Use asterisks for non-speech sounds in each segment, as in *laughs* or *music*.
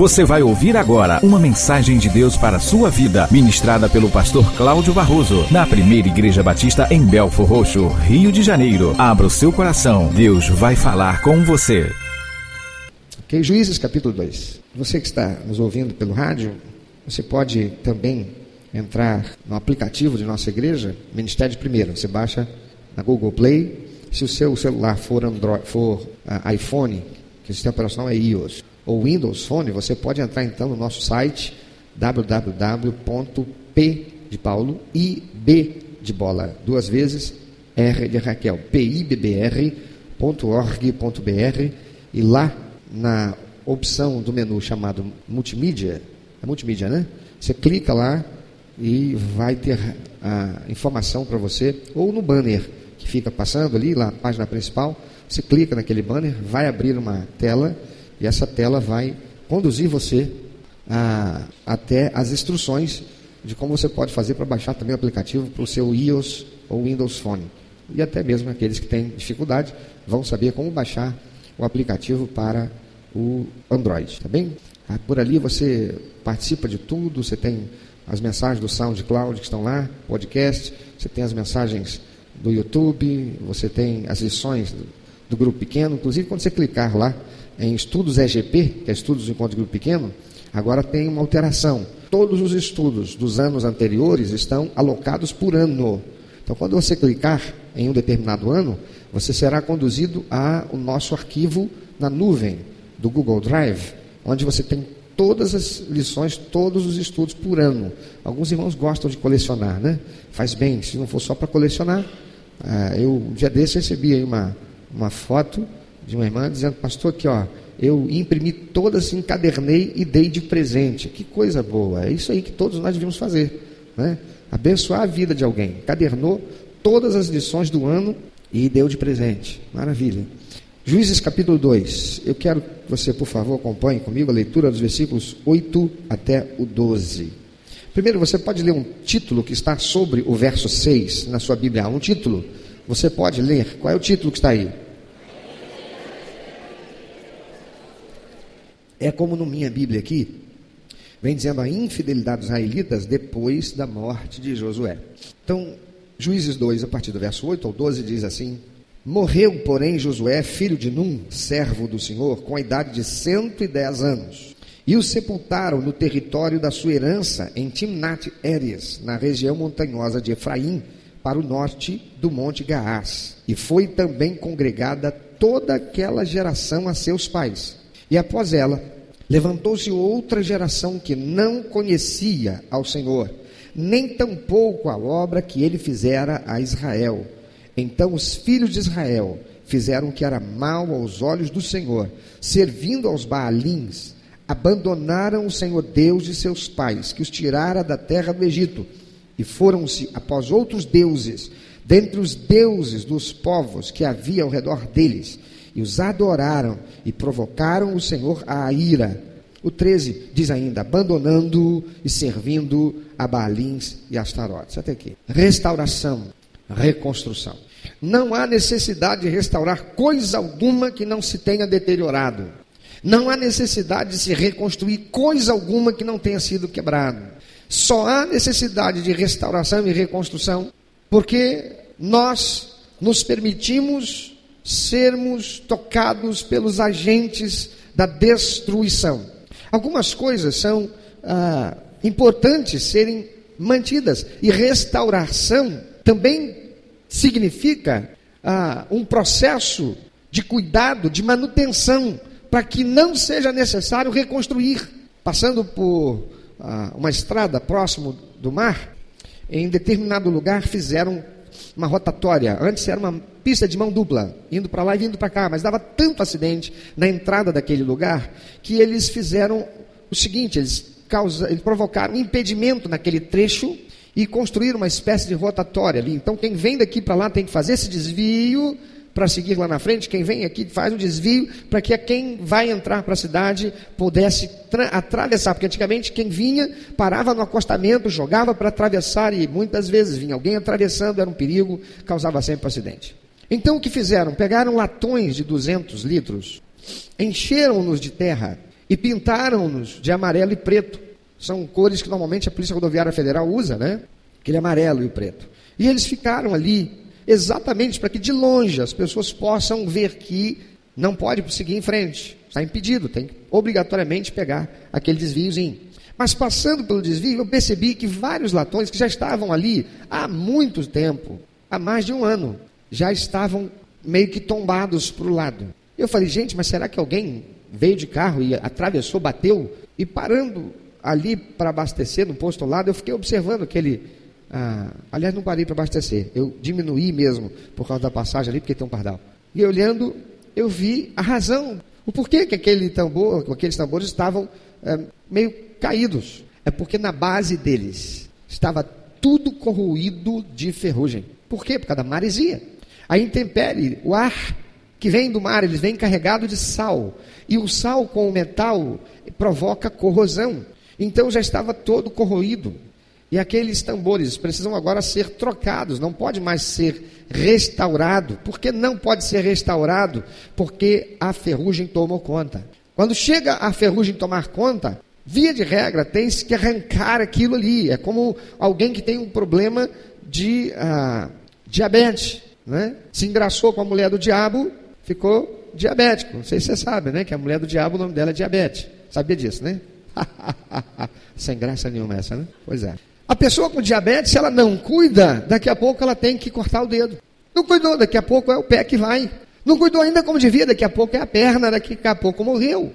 Você vai ouvir agora uma mensagem de Deus para a sua vida, ministrada pelo pastor Cláudio Barroso, na primeira Igreja Batista em Belfor Roxo, Rio de Janeiro. Abra o seu coração, Deus vai falar com você. Ok, Juízes capítulo 2. Você que está nos ouvindo pelo rádio, você pode também entrar no aplicativo de nossa igreja, Ministério de Primeira. Você baixa na Google Play. Se o seu celular for, Android, for uh, iPhone, que o sistema operacional é iOS, ou Windows Phone, você pode entrar então no nosso site www.p de Paulo e B de bola, duas vezes R de Raquel, pibbr.org.br e lá na opção do menu chamado multimídia, é multimídia, né? Você clica lá e vai ter a informação para você, ou no banner que fica passando ali, lá na página principal, você clica naquele banner, vai abrir uma tela e essa tela vai conduzir você a, até as instruções de como você pode fazer para baixar também o aplicativo para o seu iOS ou Windows Phone. E até mesmo aqueles que têm dificuldade vão saber como baixar o aplicativo para o Android, tá bem? Ah, por ali você participa de tudo, você tem as mensagens do SoundCloud que estão lá, podcast, você tem as mensagens do YouTube, você tem as lições do, do grupo pequeno, inclusive quando você clicar lá em estudos EGP, que é estudos de encontro de grupo pequeno, agora tem uma alteração. Todos os estudos dos anos anteriores estão alocados por ano. Então, quando você clicar em um determinado ano, você será conduzido ao nosso arquivo na nuvem do Google Drive, onde você tem todas as lições, todos os estudos por ano. Alguns irmãos gostam de colecionar, né? Faz bem, se não for só para colecionar. Ah, eu, um dia desse, recebi uma, uma foto de uma irmã dizendo, pastor, aqui ó, eu imprimi todas, encadernei e dei de presente. Que coisa boa, é isso aí que todos nós devíamos fazer, né? Abençoar a vida de alguém. Cadernou todas as lições do ano e deu de presente. Maravilha. Juízes capítulo 2. Eu quero que você, por favor, acompanhe comigo a leitura dos versículos 8 até o 12. Primeiro, você pode ler um título que está sobre o verso 6 na sua Bíblia. Um título. Você pode ler. Qual é o título que está aí? É como na minha Bíblia aqui, vem dizendo a infidelidade dos israelitas depois da morte de Josué. Então, Juízes 2, a partir do verso 8 ao 12, diz assim: Morreu, porém, Josué, filho de Num, servo do Senhor, com a idade de 110 anos. E o sepultaram no território da sua herança, em Timnat Eres, na região montanhosa de Efraim, para o norte do monte Gaás. E foi também congregada toda aquela geração a seus pais. E após ela, levantou-se outra geração que não conhecia ao Senhor, nem tampouco a obra que ele fizera a Israel. Então os filhos de Israel fizeram o que era mal aos olhos do Senhor, servindo aos Baalins, abandonaram o Senhor Deus de seus pais, que os tirara da terra do Egito, e foram-se após outros deuses, dentre os deuses dos povos que havia ao redor deles, e os adoraram e provocaram o Senhor à ira. O 13 diz ainda: abandonando e servindo a Baalins e Astarotes. Até aqui. Restauração, reconstrução. Não há necessidade de restaurar coisa alguma que não se tenha deteriorado. Não há necessidade de se reconstruir coisa alguma que não tenha sido quebrado. Só há necessidade de restauração e reconstrução porque nós nos permitimos sermos tocados pelos agentes da destruição. Algumas coisas são ah, importantes serem mantidas, e restauração também significa ah, um processo de cuidado, de manutenção, para que não seja necessário reconstruir. Passando por ah, uma estrada próximo do mar, em determinado lugar fizeram uma rotatória. Antes era uma pista de mão dupla, indo para lá e vindo para cá, mas dava tanto acidente na entrada daquele lugar que eles fizeram o seguinte: eles, causa, eles provocaram um impedimento naquele trecho e construíram uma espécie de rotatória ali. Então, quem vem daqui para lá tem que fazer esse desvio para seguir lá na frente. Quem vem aqui faz um desvio para que quem vai entrar para a cidade pudesse atravessar. Porque antigamente quem vinha parava no acostamento, jogava para atravessar e muitas vezes vinha alguém atravessando, era um perigo, causava sempre um acidente. Então o que fizeram? Pegaram latões de 200 litros, encheram-nos de terra e pintaram-nos de amarelo e preto. São cores que normalmente a Polícia Rodoviária Federal usa, né? Aquele amarelo e o preto. E eles ficaram ali exatamente para que de longe as pessoas possam ver que não pode seguir em frente, está impedido, tem que obrigatoriamente pegar aquele desviozinho. Mas passando pelo desvio, eu percebi que vários latões que já estavam ali há muito tempo, há mais de um ano, já estavam meio que tombados para o lado. Eu falei, gente, mas será que alguém veio de carro e atravessou, bateu? E parando ali para abastecer no posto ao lado, eu fiquei observando aquele. Ah, aliás, não parei para abastecer, eu diminuí mesmo por causa da passagem ali, porque tem um pardal. E olhando, eu vi a razão, o porquê que aquele tambor, aqueles tambores estavam é, meio caídos. É porque na base deles estava tudo corroído de ferrugem. Por quê? Por causa da maresia. A intempérie, o ar que vem do mar, ele vem carregado de sal. E o sal com o metal provoca corrosão. Então já estava todo corroído. E aqueles tambores precisam agora ser trocados, não pode mais ser restaurado. Por que não pode ser restaurado? Porque a ferrugem tomou conta. Quando chega a ferrugem tomar conta, via de regra, tem-se que arrancar aquilo ali. É como alguém que tem um problema de ah, diabetes. Né? Se engraçou com a mulher do diabo, ficou diabético. Não sei se você sabe, né? Que a mulher do diabo, o nome dela é diabetes. Sabia disso, né? *laughs* Sem graça nenhuma essa, né? Pois é. A pessoa com diabetes, se ela não cuida, daqui a pouco ela tem que cortar o dedo. Não cuidou, daqui a pouco é o pé que vai. Não cuidou ainda como devia, daqui a pouco é a perna, daqui a pouco morreu.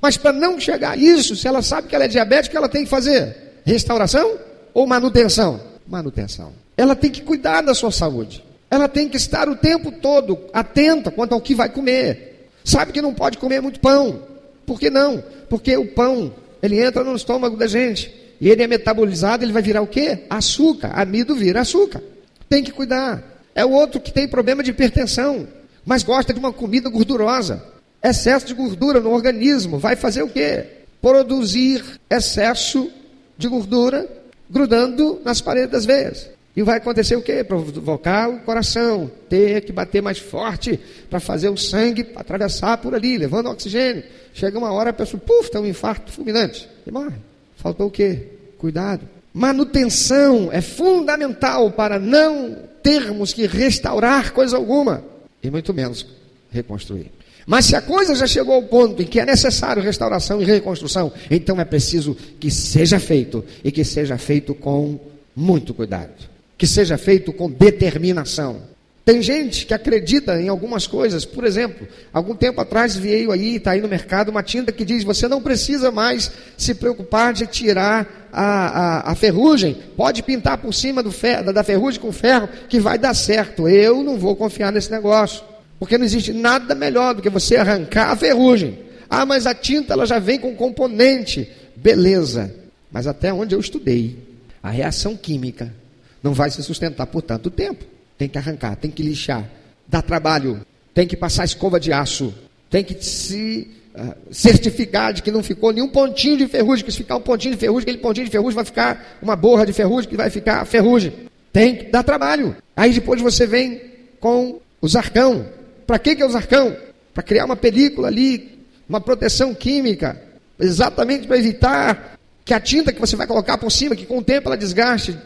Mas para não chegar a isso, se ela sabe que ela é diabética, ela tem que fazer restauração ou manutenção? Manutenção. Ela tem que cuidar da sua saúde. Ela tem que estar o tempo todo atenta quanto ao que vai comer. Sabe que não pode comer muito pão. Por que não? Porque o pão, ele entra no estômago da gente. E ele é metabolizado, ele vai virar o quê? Açúcar. Amido vira açúcar. Tem que cuidar. É o outro que tem problema de hipertensão, mas gosta de uma comida gordurosa. Excesso de gordura no organismo vai fazer o quê? Produzir excesso de gordura grudando nas paredes das veias. E vai acontecer o quê? Provocar o coração, ter que bater mais forte para fazer o sangue atravessar por ali, levando oxigênio. Chega uma hora a pessoa, puf, tem um infarto fulminante e morre. Faltou o quê? Cuidado. Manutenção é fundamental para não termos que restaurar coisa alguma e muito menos reconstruir. Mas se a coisa já chegou ao ponto em que é necessário restauração e reconstrução, então é preciso que seja feito e que seja feito com muito cuidado que seja feito com determinação. Tem gente que acredita em algumas coisas, por exemplo, algum tempo atrás veio aí, está aí no mercado, uma tinta que diz: você não precisa mais se preocupar de tirar a, a, a ferrugem, pode pintar por cima ferro, da ferrugem com ferro, que vai dar certo. Eu não vou confiar nesse negócio, porque não existe nada melhor do que você arrancar a ferrugem. Ah, mas a tinta ela já vem com componente, beleza, mas até onde eu estudei, a reação química não vai se sustentar por tanto tempo. Tem que arrancar, tem que lixar, dá trabalho, tem que passar escova de aço, tem que se uh, certificar de que não ficou nenhum pontinho de ferrugem, que se ficar um pontinho de ferrugem, aquele pontinho de ferrugem vai ficar uma borra de ferrugem, que vai ficar ferrugem. Tem que dar trabalho. Aí depois você vem com o zarcão. Para que, que é o zarcão? Para criar uma película ali, uma proteção química, exatamente para evitar que a tinta que você vai colocar por cima, que com o tempo ela desgaste,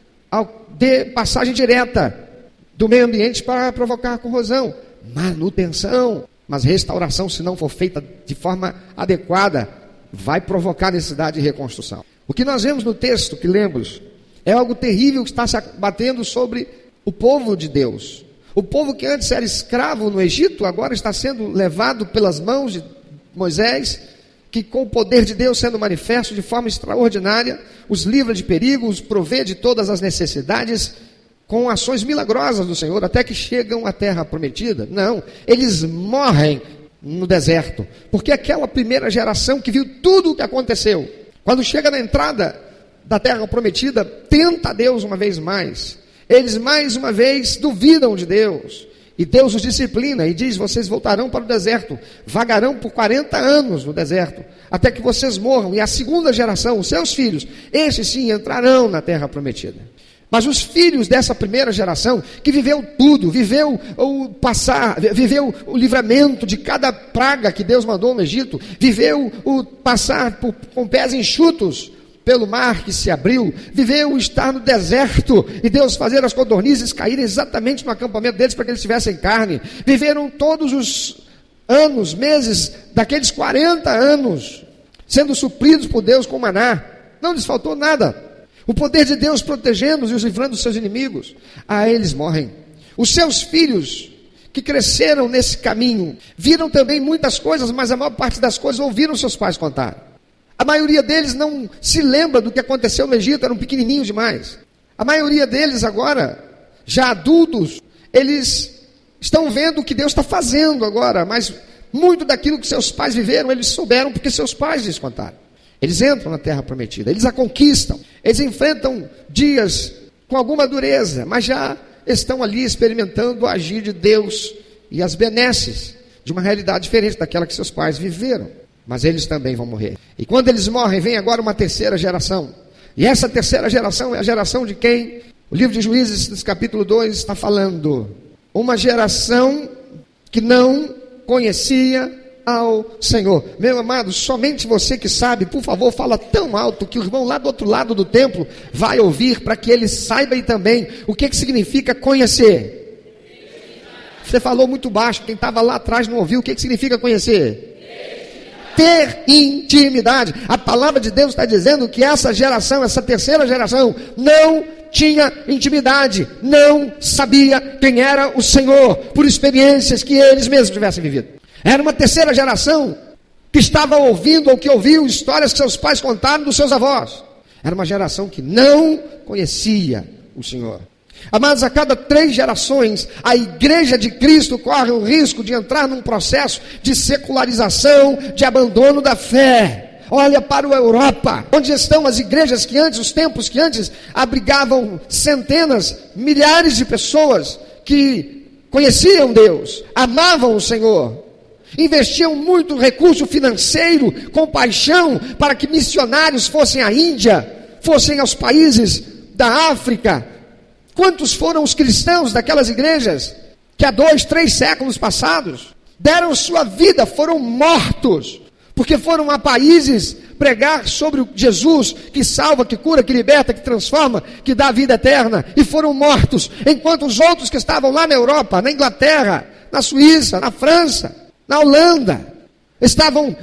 de passagem direta do meio ambiente para provocar corrosão. Manutenção, mas restauração, se não for feita de forma adequada, vai provocar necessidade de reconstrução. O que nós vemos no texto que lemos é algo terrível que está se abatendo sobre o povo de Deus. O povo que antes era escravo no Egito, agora está sendo levado pelas mãos de Moisés que com o poder de Deus sendo manifesto de forma extraordinária, os livra de perigo, os provê de todas as necessidades, com ações milagrosas do Senhor, até que chegam à terra prometida. Não, eles morrem no deserto, porque aquela primeira geração que viu tudo o que aconteceu, quando chega na entrada da terra prometida, tenta Deus uma vez mais. Eles mais uma vez duvidam de Deus. E Deus os disciplina e diz: vocês voltarão para o deserto, vagarão por 40 anos no deserto, até que vocês morram. E a segunda geração, os seus filhos, esses sim entrarão na terra prometida. Mas os filhos dessa primeira geração, que viveu tudo, viveu o passar, viveu o livramento de cada praga que Deus mandou no Egito, viveu o passar por, com pés enxutos pelo mar que se abriu, viveu estar no deserto e Deus fazer as codornizes caírem exatamente no acampamento deles para que eles tivessem carne, viveram todos os anos, meses daqueles 40 anos, sendo supridos por Deus com maná, não lhes faltou nada. O poder de Deus protegendo-os e os livrando dos seus inimigos. A eles morrem. Os seus filhos, que cresceram nesse caminho, viram também muitas coisas, mas a maior parte das coisas ouviram seus pais contar. A maioria deles não se lembra do que aconteceu no Egito, eram pequenininhos demais. A maioria deles agora, já adultos, eles estão vendo o que Deus está fazendo agora, mas muito daquilo que seus pais viveram, eles souberam porque seus pais lhes contaram. Eles entram na terra prometida, eles a conquistam, eles enfrentam dias com alguma dureza, mas já estão ali experimentando o agir de Deus e as benesses de uma realidade diferente daquela que seus pais viveram. Mas eles também vão morrer. E quando eles morrem, vem agora uma terceira geração. E essa terceira geração é a geração de quem? O livro de Juízes, capítulo 2, está falando. Uma geração que não conhecia ao Senhor. Meu amado, somente você que sabe, por favor, fala tão alto que o irmão lá do outro lado do templo vai ouvir para que ele saiba e também o que, que significa conhecer. Você falou muito baixo, quem estava lá atrás não ouviu o que, que significa conhecer ter intimidade. A palavra de Deus está dizendo que essa geração, essa terceira geração, não tinha intimidade, não sabia quem era o Senhor, por experiências que eles mesmos tivessem vivido. Era uma terceira geração que estava ouvindo ou que ouviu histórias que seus pais contaram dos seus avós. Era uma geração que não conhecia o Senhor. Amados, a cada três gerações, a igreja de Cristo corre o risco de entrar num processo de secularização, de abandono da fé. Olha para a Europa, onde estão as igrejas que antes, os tempos que antes abrigavam centenas, milhares de pessoas que conheciam Deus, amavam o Senhor, investiam muito recurso financeiro, compaixão, para que missionários fossem à Índia, fossem aos países da África. Quantos foram os cristãos daquelas igrejas que há dois, três séculos passados deram sua vida, foram mortos, porque foram a países pregar sobre Jesus que salva, que cura, que liberta, que transforma, que dá vida eterna, e foram mortos, enquanto os outros que estavam lá na Europa, na Inglaterra, na Suíça, na França, na Holanda, estavam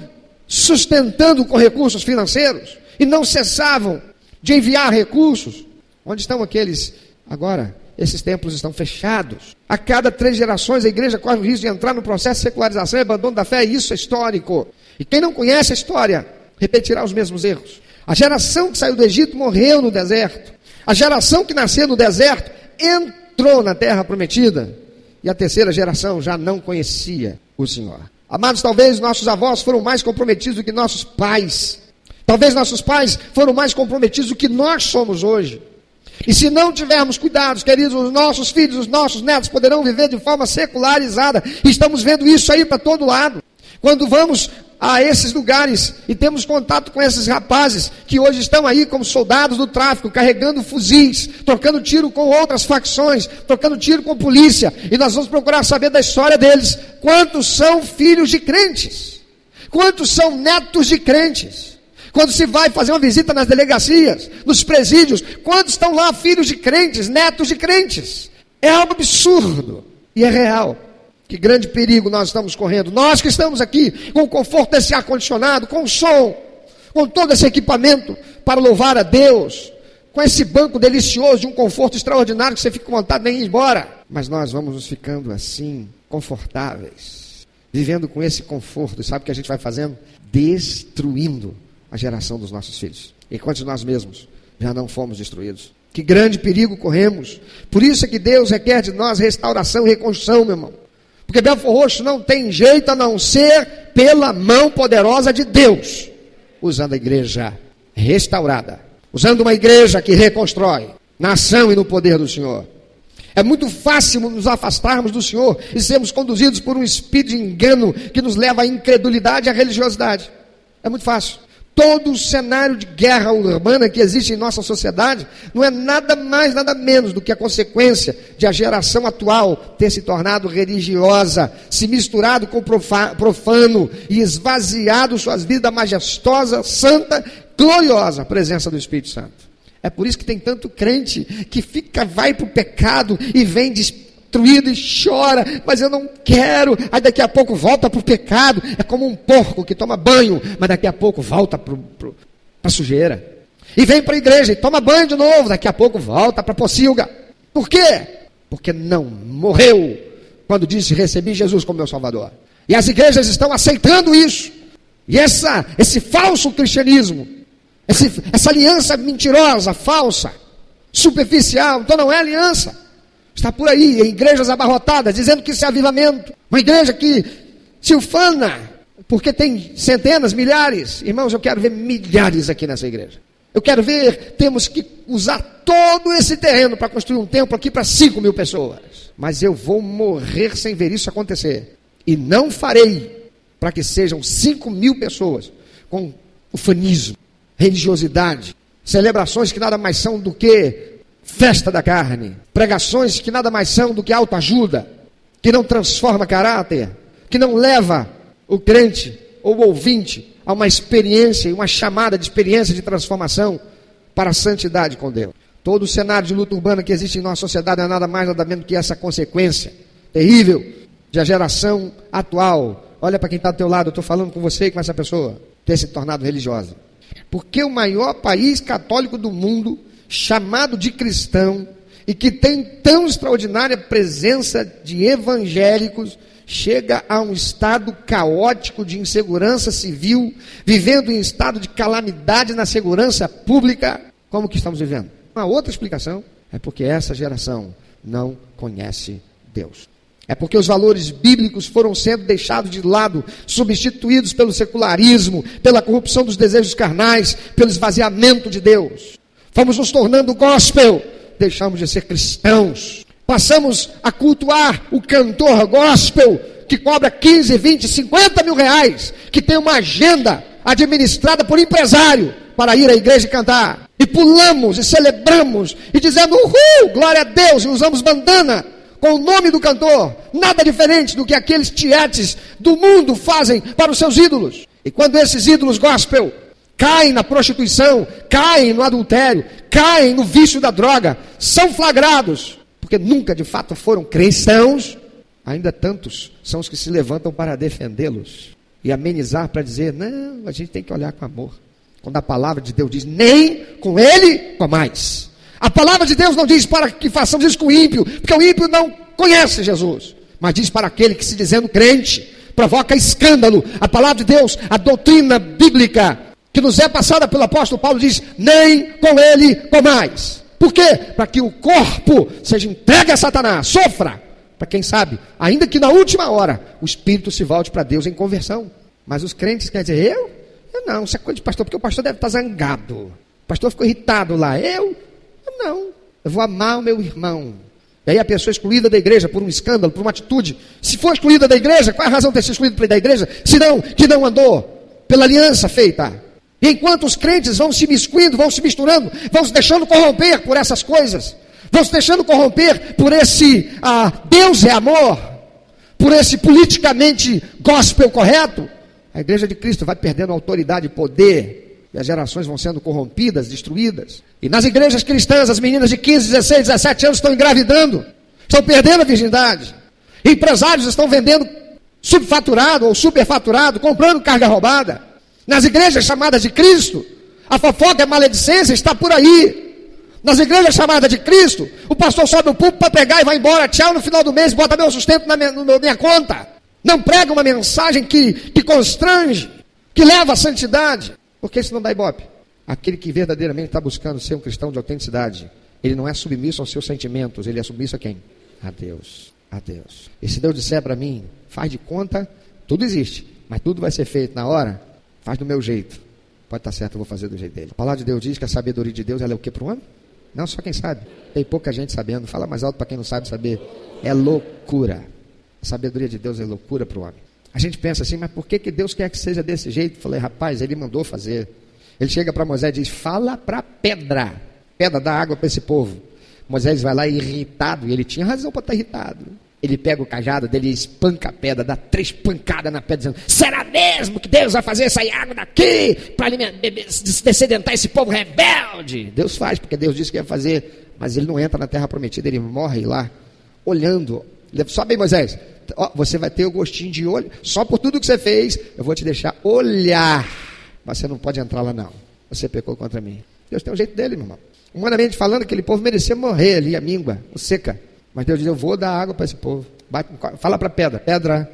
sustentando com recursos financeiros e não cessavam de enviar recursos. Onde estão aqueles agora? Esses templos estão fechados. A cada três gerações a igreja corre o risco de entrar no processo de secularização e abandono da fé, e isso é histórico. E quem não conhece a história repetirá os mesmos erros. A geração que saiu do Egito morreu no deserto. A geração que nasceu no deserto entrou na terra prometida. E a terceira geração já não conhecia o Senhor. Amados, talvez nossos avós foram mais comprometidos do que nossos pais. Talvez nossos pais foram mais comprometidos do que nós somos hoje. E se não tivermos cuidados, queridos, os nossos filhos, os nossos netos poderão viver de forma secularizada. Estamos vendo isso aí para todo lado. Quando vamos a esses lugares e temos contato com esses rapazes que hoje estão aí como soldados do tráfico, carregando fuzis, trocando tiro com outras facções, trocando tiro com polícia, e nós vamos procurar saber da história deles. Quantos são filhos de crentes? Quantos são netos de crentes? Quando se vai fazer uma visita nas delegacias, nos presídios, quantos estão lá filhos de crentes, netos de crentes? É algo absurdo e é real. Que grande perigo nós estamos correndo. Nós que estamos aqui com o conforto desse ar-condicionado, com o som, com todo esse equipamento para louvar a Deus, com esse banco delicioso de um conforto extraordinário que você fica com vontade de ir embora. Mas nós vamos nos ficando assim, confortáveis, vivendo com esse conforto. Sabe o que a gente vai fazendo? Destruindo a geração dos nossos filhos. Enquanto nós mesmos já não fomos destruídos. Que grande perigo corremos. Por isso é que Deus requer de nós restauração e reconstrução, meu irmão. Porque Belfor Roxo não tem jeito a não ser pela mão poderosa de Deus, usando a igreja restaurada, usando uma igreja que reconstrói, na ação e no poder do Senhor. É muito fácil nos afastarmos do Senhor e sermos conduzidos por um espírito de engano que nos leva à incredulidade e à religiosidade. É muito fácil. Todo o cenário de guerra urbana que existe em nossa sociedade não é nada mais, nada menos do que a consequência de a geração atual ter se tornado religiosa, se misturado com profano e esvaziado suas vidas da majestosa, santa, gloriosa presença do Espírito Santo. É por isso que tem tanto crente que fica, vai para o pecado e vem destruído e chora, mas eu não quero. Aí daqui a pouco volta para o pecado. É como um porco que toma banho, mas daqui a pouco volta para a sujeira. E vem para a igreja e toma banho de novo, daqui a pouco volta para a pocilga. Por quê? Porque não morreu quando disse: Recebi Jesus como meu Salvador. E as igrejas estão aceitando isso. E essa, esse falso cristianismo esse, essa aliança mentirosa, falsa, superficial, então não é aliança. Está por aí, em igrejas abarrotadas, dizendo que isso é avivamento. Uma igreja que se ufana, porque tem centenas, milhares. Irmãos, eu quero ver milhares aqui nessa igreja. Eu quero ver, temos que usar todo esse terreno para construir um templo aqui para 5 mil pessoas. Mas eu vou morrer sem ver isso acontecer. E não farei para que sejam 5 mil pessoas com ufanismo, religiosidade, celebrações que nada mais são do que festa da carne, pregações que nada mais são do que autoajuda, que não transforma caráter, que não leva o crente ou o ouvinte a uma experiência, uma chamada de experiência de transformação para a santidade com Deus. Todo o cenário de luta urbana que existe em nossa sociedade é nada mais nada menos que essa consequência terrível de a geração atual. Olha para quem está do teu lado, eu estou falando com você e com essa pessoa, ter se tornado religiosa. Porque o maior país católico do mundo, chamado de cristão, e que tem tão extraordinária presença de evangélicos, chega a um estado caótico de insegurança civil, vivendo em estado de calamidade na segurança pública, como que estamos vivendo? Uma outra explicação é porque essa geração não conhece Deus. É porque os valores bíblicos foram sendo deixados de lado, substituídos pelo secularismo, pela corrupção dos desejos carnais, pelo esvaziamento de Deus. Fomos nos tornando gospel, deixamos de ser cristãos. Passamos a cultuar o cantor gospel, que cobra 15, 20, 50 mil reais, que tem uma agenda administrada por empresário para ir à igreja e cantar. E pulamos e celebramos e dizendo uhul, glória a Deus, e usamos bandana com o nome do cantor, nada diferente do que aqueles tietes do mundo fazem para os seus ídolos. E quando esses ídolos gospel caem na prostituição, caem no adultério, caem no vício da droga, são flagrados, porque nunca de fato foram cristãos, ainda tantos são os que se levantam para defendê-los e amenizar para dizer: não, a gente tem que olhar com amor. Quando a palavra de Deus diz: nem com ele, com mais. A palavra de Deus não diz para que façamos isso com o ímpio, porque o ímpio não conhece Jesus, mas diz para aquele que se dizendo crente, provoca escândalo. A palavra de Deus, a doutrina bíblica que nos é passada pelo apóstolo Paulo diz: nem com ele com mais. Por quê? Para que o corpo seja entregue a Satanás, sofra. Para quem sabe, ainda que na última hora, o espírito se volte para Deus em conversão. Mas os crentes querem dizer, eu? Eu não, isso é coisa de pastor, porque o pastor deve estar zangado. O pastor ficou irritado lá. Eu? Não, eu vou amar o meu irmão. E aí a pessoa é excluída da igreja por um escândalo, por uma atitude. Se for excluída da igreja, qual é a razão de ter sido excluído da igreja? Se não, que não andou pela aliança feita. Enquanto os crentes vão se miscuindo, vão se misturando, vão se deixando corromper por essas coisas, vão se deixando corromper por esse ah, Deus é amor, por esse politicamente gospel correto, a igreja de Cristo vai perdendo autoridade e poder e as gerações vão sendo corrompidas, destruídas. E nas igrejas cristãs, as meninas de 15, 16, 17 anos estão engravidando, estão perdendo a virgindade. Empresários estão vendendo subfaturado ou superfaturado, comprando carga roubada. Nas igrejas chamadas de Cristo, a fofoca e a maledicência está por aí. Nas igrejas chamadas de Cristo, o pastor sobe o púlpito para pregar e vai embora. Tchau, no final do mês, bota meu sustento na minha, na minha conta. Não prega uma mensagem que, que constrange, que leva à santidade. Porque isso não dá ibope. Aquele que verdadeiramente está buscando ser um cristão de autenticidade, ele não é submisso aos seus sentimentos, ele é submisso a quem? A Deus. A Deus. E se Deus disser para mim, faz de conta, tudo existe, mas tudo vai ser feito na hora, faz do meu jeito. Pode estar tá certo, eu vou fazer do jeito dele. A palavra de Deus diz que a sabedoria de Deus é o que para o homem? Não, só quem sabe. Tem pouca gente sabendo. Fala mais alto para quem não sabe saber. É loucura. A sabedoria de Deus é loucura para o homem. A gente pensa assim, mas por que, que Deus quer que seja desse jeito? Falei, rapaz, ele mandou fazer. Ele chega para Moisés e diz: Fala para pedra, pedra dá água para esse povo. Moisés vai lá irritado, e ele tinha razão para estar irritado. Ele pega o cajado dele, espanca a pedra, dá três pancadas na pedra, dizendo: Será mesmo que Deus vai fazer sair água daqui para descedentar esse povo rebelde? Deus faz, porque Deus disse que ia fazer, mas ele não entra na terra prometida, ele morre lá, olhando. Sobe aí, Moisés, você vai ter o gostinho de olho, só por tudo que você fez, eu vou te deixar olhar, mas você não pode entrar lá, não. Você pecou contra mim. Deus tem um jeito dele, meu irmão. Humanamente falando, aquele povo merecia morrer ali, a míngua, o seca. Mas Deus diz: Eu vou dar água para esse povo. Bate, fala para a pedra: Pedra,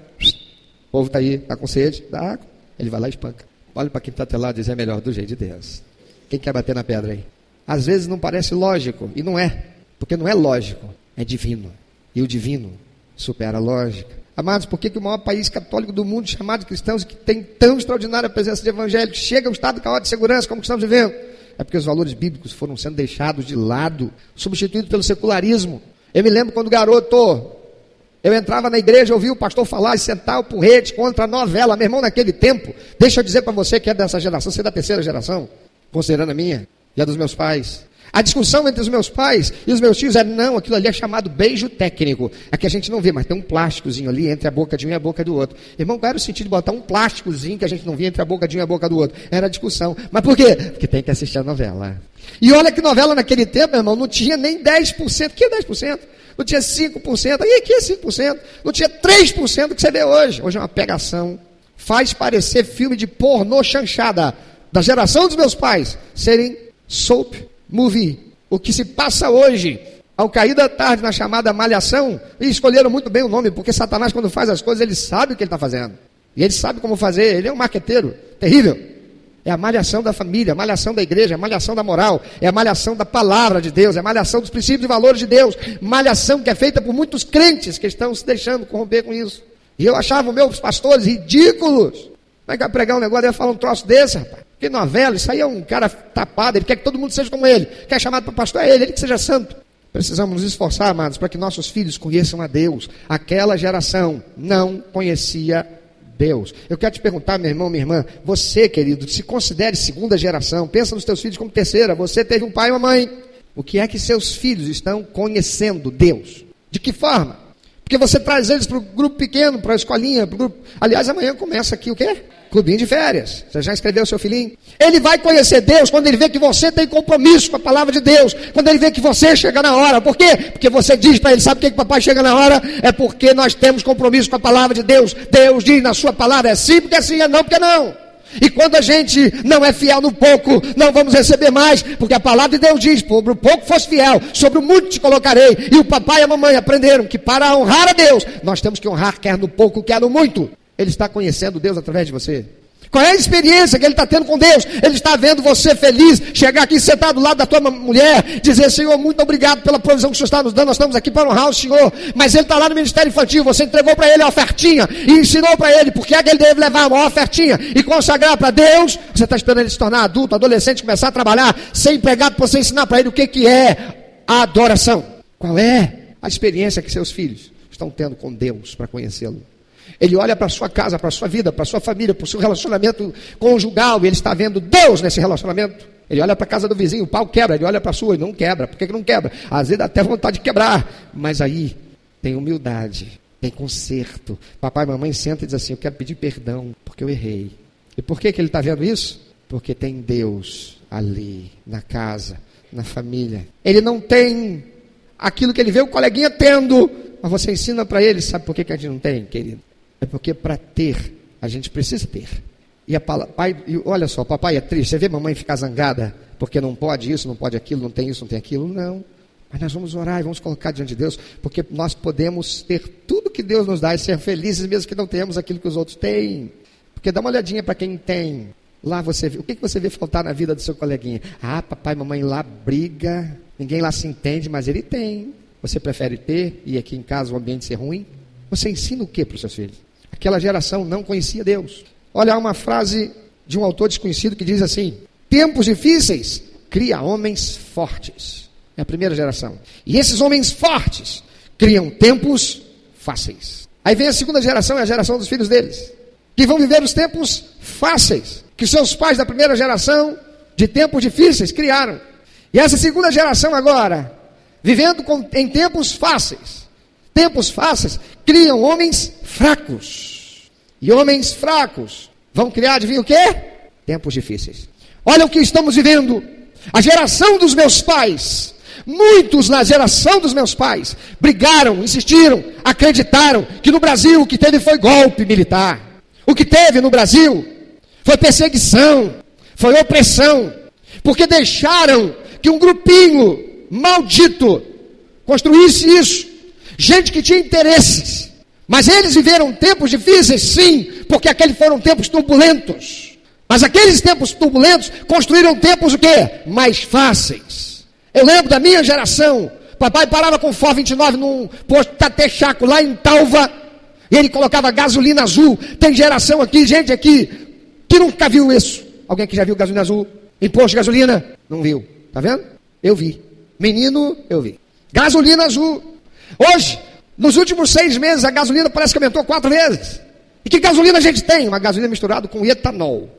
o povo está aí, está com sede, dá água. Ele vai lá e espanca. Olha para quem está até lá e diz: É melhor do jeito de Deus. Quem quer bater na pedra aí? Às vezes não parece lógico, e não é, porque não é lógico, é divino. E o divino supera a lógica. Amados, por que, que o maior país católico do mundo, chamado de cristãos, que tem tão extraordinária presença de evangélicos, chega a um estado caótico de segurança como estamos vivendo? É porque os valores bíblicos foram sendo deixados de lado, substituídos pelo secularismo. Eu me lembro quando garoto, eu entrava na igreja, ouvia o pastor falar e sentar o porrete contra a novela. Meu irmão, naquele tempo, deixa eu dizer para você que é dessa geração, você é da terceira geração, considerando a minha e a dos meus pais. A discussão entre os meus pais e os meus tios é não, aquilo ali é chamado beijo técnico. Aqui a gente não vê, mas tem um plásticozinho ali entre a boca de um e a boca do outro. Irmão, qual era o sentido de botar um plásticozinho que a gente não via entre a boca de um e a boca do outro? Era a discussão. Mas por quê? Porque tem que assistir a novela. E olha que novela naquele tempo, irmão, não tinha nem 10%. Que 10%? Não tinha 5%. E aqui é 5%. Não tinha 3% que você vê hoje. Hoje é uma pegação. Faz parecer filme de pornô chanchada da geração dos meus pais serem soap movie. O que se passa hoje, ao cair da tarde na chamada malhação, e escolheram muito bem o nome, porque Satanás, quando faz as coisas, ele sabe o que ele está fazendo. E ele sabe como fazer, ele é um marqueteiro terrível. É a malhação da família, a malhação da igreja, a malhação da moral, é a malhação da palavra de Deus, é a malhação dos princípios e valores de Deus, malhação que é feita por muitos crentes que estão se deixando corromper com isso. E eu achava meus pastores ridículos. Como é que vai pregar um negócio e falar um troço desse, rapaz? Que novela, isso aí é um cara tapado, ele quer que todo mundo seja como ele. Quer chamado para pastor, é ele, ele que seja santo. Precisamos nos esforçar, amados, para que nossos filhos conheçam a Deus. Aquela geração não conhecia Deus. Eu quero te perguntar, meu irmão, minha irmã, você, querido, se considere segunda geração, pensa nos teus filhos como terceira, você teve um pai e uma mãe. O que é que seus filhos estão conhecendo Deus? De que forma? Porque você traz eles para o grupo pequeno, para a escolinha, para o grupo. Aliás, amanhã começa aqui o quê? Clubinho de férias. Você já escreveu o seu filhinho? Ele vai conhecer Deus quando ele vê que você tem compromisso com a palavra de Deus. Quando ele vê que você chega na hora. Por quê? Porque você diz para ele: sabe por que, que papai chega na hora? É porque nós temos compromisso com a palavra de Deus. Deus diz na sua palavra: é sim, porque é sim, é não, porque não. E quando a gente não é fiel no pouco, não vamos receber mais, porque a palavra de Deus diz: sobre o pouco fosse fiel, sobre o muito te colocarei. E o papai e a mamãe aprenderam que para honrar a Deus, nós temos que honrar quer no pouco, quer no muito. Ele está conhecendo Deus através de você. Qual é a experiência que ele está tendo com Deus? Ele está vendo você feliz, chegar aqui sentado do lado da tua mulher, dizer, Senhor, muito obrigado pela provisão que o Senhor está nos dando, nós estamos aqui para honrar o Senhor. Mas ele está lá no Ministério Infantil, você entregou para ele a ofertinha e ensinou para ele porque é que ele deve levar uma ofertinha e consagrar para Deus. Você está esperando ele se tornar adulto, adolescente, começar a trabalhar, ser empregado para você ensinar para ele o que, que é a adoração. Qual é a experiência que seus filhos estão tendo com Deus para conhecê-lo? Ele olha para a sua casa, para a sua vida, para a sua família, para o seu relacionamento conjugal, e ele está vendo Deus nesse relacionamento. Ele olha para a casa do vizinho, o pau quebra, ele olha para a sua e não quebra. Por que, que não quebra? Às vezes dá até vontade de quebrar. Mas aí tem humildade, tem conserto. Papai e mamãe sentam e dizem assim: Eu quero pedir perdão, porque eu errei. E por que, que ele está vendo isso? Porque tem Deus ali, na casa, na família. Ele não tem aquilo que ele vê o coleguinha tendo, mas você ensina para ele, sabe por que, que a gente não tem, querido? É porque para ter, a gente precisa ter. E a pai, e olha só, papai é triste. Você vê mamãe ficar zangada porque não pode isso, não pode aquilo, não tem isso, não tem aquilo? Não. Mas nós vamos orar e vamos colocar diante de Deus, porque nós podemos ter tudo que Deus nos dá e ser felizes mesmo que não tenhamos aquilo que os outros têm. Porque dá uma olhadinha para quem tem. Lá você vê, o que, que você vê faltar na vida do seu coleguinha? Ah, papai e mamãe lá briga, ninguém lá se entende, mas ele tem. Você prefere ter e aqui em casa o ambiente ser ruim? Você ensina o que para os seus filhos? Aquela geração não conhecia Deus. Olha, há uma frase de um autor desconhecido que diz assim: Tempos difíceis cria homens fortes. É a primeira geração. E esses homens fortes criam tempos fáceis. Aí vem a segunda geração, é a geração dos filhos deles, que vão viver os tempos fáceis, que seus pais da primeira geração de tempos difíceis, criaram. E essa segunda geração agora, vivendo com, em tempos fáceis, tempos fáceis, criam homens fracos. E homens fracos vão criar, adivinha o quê? Tempos difíceis. Olha o que estamos vivendo. A geração dos meus pais, muitos na geração dos meus pais, brigaram, insistiram, acreditaram que no Brasil o que teve foi golpe militar. O que teve no Brasil foi perseguição, foi opressão, porque deixaram que um grupinho maldito construísse isso. Gente que tinha interesses. Mas eles viveram tempos difíceis, sim, porque aqueles foram tempos turbulentos. Mas aqueles tempos turbulentos construíram tempos o quê? Mais fáceis. Eu lembro da minha geração. Papai parava com o Ford 29 num posto Tatechaco lá em Talva. E ele colocava gasolina azul. Tem geração aqui, gente aqui, que nunca viu isso. Alguém que já viu gasolina azul? Imposto de gasolina? Não viu. Tá vendo? Eu vi. Menino, eu vi. Gasolina azul. Hoje, nos últimos seis meses, a gasolina parece que aumentou quatro vezes. E que gasolina a gente tem? Uma gasolina misturada com etanol.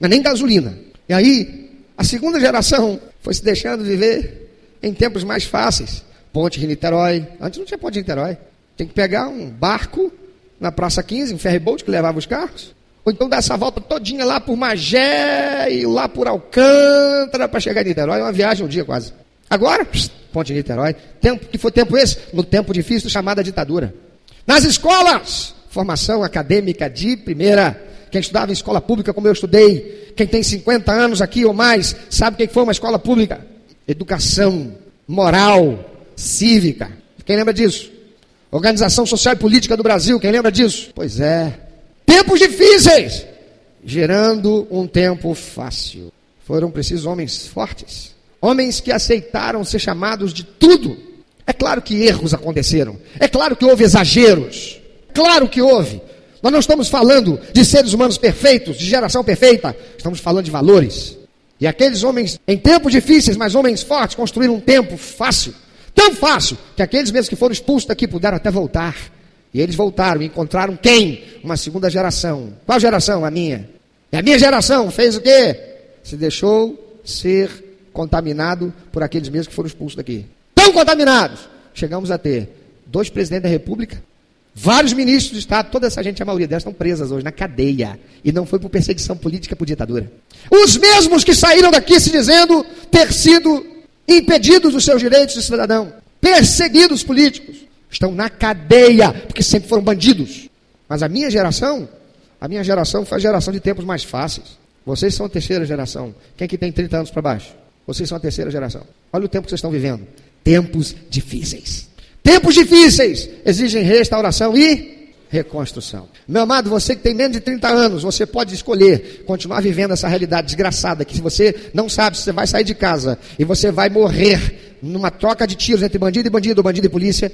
Não é nem gasolina. E aí, a segunda geração foi se deixando viver em tempos mais fáceis. Ponte de Niterói. Antes não tinha ponte de Niterói. Tem que pegar um barco na Praça 15, um ferryboat que levava os carros. Ou então dar essa volta todinha lá por Magé e lá por Alcântara para chegar em Niterói. Uma viagem um dia quase. Agora, ponte Niterói. Tempo, que foi tempo esse? No tempo difícil chamada ditadura. Nas escolas, formação acadêmica de primeira. Quem estudava em escola pública, como eu estudei, quem tem 50 anos aqui ou mais, sabe o que foi uma escola pública? Educação, moral, cívica. Quem lembra disso? Organização Social e Política do Brasil, quem lembra disso? Pois é. Tempos difíceis, gerando um tempo fácil. Foram precisos homens fortes, homens que aceitaram ser chamados de tudo. É claro que erros aconteceram, é claro que houve exageros, claro que houve. Nós não estamos falando de seres humanos perfeitos, de geração perfeita, estamos falando de valores. E aqueles homens, em tempos difíceis, mas homens fortes, construíram um tempo fácil Tão fácil que aqueles mesmos que foram expulsos daqui puderam até voltar. E eles voltaram e encontraram quem? Uma segunda geração. Qual geração? A minha. E a minha geração fez o quê? Se deixou ser contaminado por aqueles mesmos que foram expulsos daqui. Tão contaminados. Chegamos a ter dois presidentes da República, vários ministros de Estado, toda essa gente, a maioria delas estão presas hoje na cadeia. E não foi por perseguição política, por ditadura. Os mesmos que saíram daqui se dizendo ter sido impedidos os seus direitos de cidadão, perseguidos políticos, estão na cadeia, porque sempre foram bandidos. Mas a minha geração, a minha geração foi a geração de tempos mais fáceis. Vocês são a terceira geração. Quem é que tem 30 anos para baixo? Vocês são a terceira geração. Olha o tempo que vocês estão vivendo. Tempos difíceis. Tempos difíceis exigem restauração e reconstrução. Meu amado, você que tem menos de 30 anos, você pode escolher continuar vivendo essa realidade desgraçada, que se você não sabe se você vai sair de casa e você vai morrer numa troca de tiros entre bandido e bandido, bandido e polícia,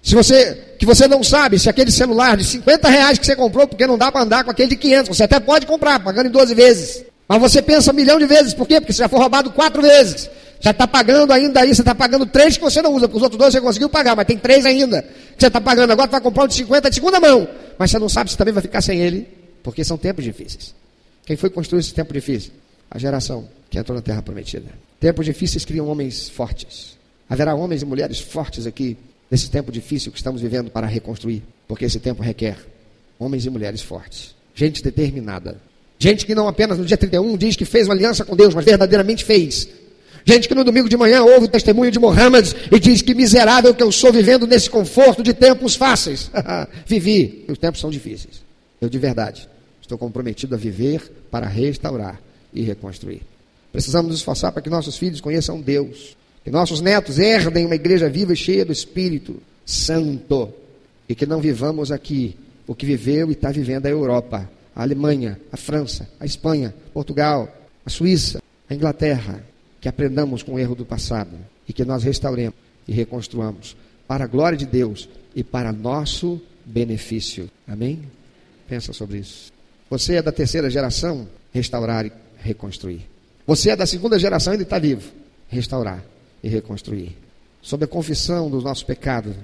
se você, que você não sabe se aquele celular de 50 reais que você comprou, porque não dá para andar com aquele de 500, você até pode comprar, pagando em 12 vezes. Mas você pensa um milhão de vezes, por quê? Porque você já foi roubado quatro vezes. Já está pagando ainda aí, você está pagando três que você não usa, porque os outros dois você conseguiu pagar, mas tem três ainda que você está pagando. Agora vai comprar um de 50 de segunda mão, mas você não sabe se também vai ficar sem ele, porque são tempos difíceis. Quem foi construir esse tempo difícil? A geração que entrou na terra prometida. Tempos difíceis criam homens fortes. Haverá homens e mulheres fortes aqui nesse tempo difícil que estamos vivendo para reconstruir, porque esse tempo requer homens e mulheres fortes, gente determinada, gente que não apenas no dia 31 diz que fez uma aliança com Deus, mas verdadeiramente fez Gente que no domingo de manhã ouve o testemunho de Mohammed e diz que miserável que eu sou vivendo nesse conforto de tempos fáceis. *laughs* Vivi, os tempos são difíceis. Eu de verdade estou comprometido a viver para restaurar e reconstruir. Precisamos nos esforçar para que nossos filhos conheçam Deus, que nossos netos herdem uma igreja viva e cheia do Espírito Santo e que não vivamos aqui o que viveu e está vivendo a Europa, a Alemanha, a França, a Espanha, Portugal, a Suíça, a Inglaterra, que aprendamos com o erro do passado e que nós restauremos e reconstruamos para a glória de Deus e para nosso benefício. Amém? Pensa sobre isso. Você é da terceira geração, restaurar e reconstruir. Você é da segunda geração, ainda está vivo, restaurar e reconstruir. Sob a confissão dos nossos pecados,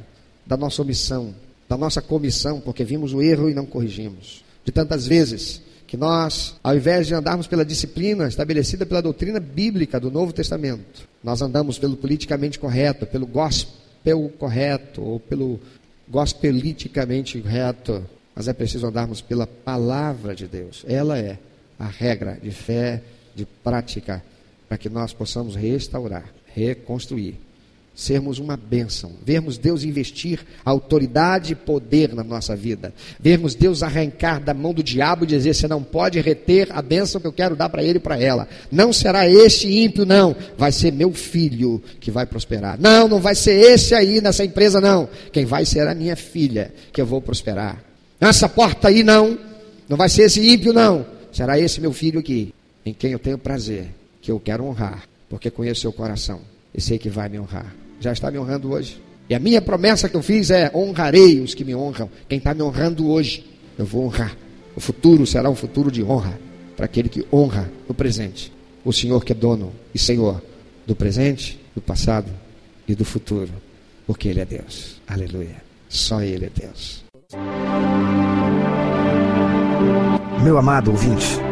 da nossa omissão, da nossa comissão, porque vimos o erro e não corrigimos. De tantas vezes que nós, ao invés de andarmos pela disciplina estabelecida pela doutrina bíblica do Novo Testamento, nós andamos pelo politicamente correto, pelo gospel correto, ou pelo gospeliticamente correto, mas é preciso andarmos pela palavra de Deus. Ela é a regra de fé, de prática, para que nós possamos restaurar, reconstruir sermos uma bênção, vermos Deus investir autoridade e poder na nossa vida, vermos Deus arrancar da mão do diabo e dizer: você não pode reter a bênção que eu quero dar para ele e para ela. Não será este ímpio, não, vai ser meu filho que vai prosperar. Não, não vai ser esse aí nessa empresa, não. Quem vai ser a minha filha que eu vou prosperar. Nessa porta aí, não, não vai ser esse ímpio, não. Será esse meu filho aqui, em quem eu tenho prazer, que eu quero honrar, porque conheço seu coração e sei que vai me honrar já está me honrando hoje. E a minha promessa que eu fiz é: honrarei os que me honram. Quem está me honrando hoje, eu vou honrar. O futuro será um futuro de honra para aquele que honra no presente. O Senhor que é dono e Senhor do presente, do passado e do futuro. Porque Ele é Deus. Aleluia. Só Ele é Deus. Meu amado ouvinte.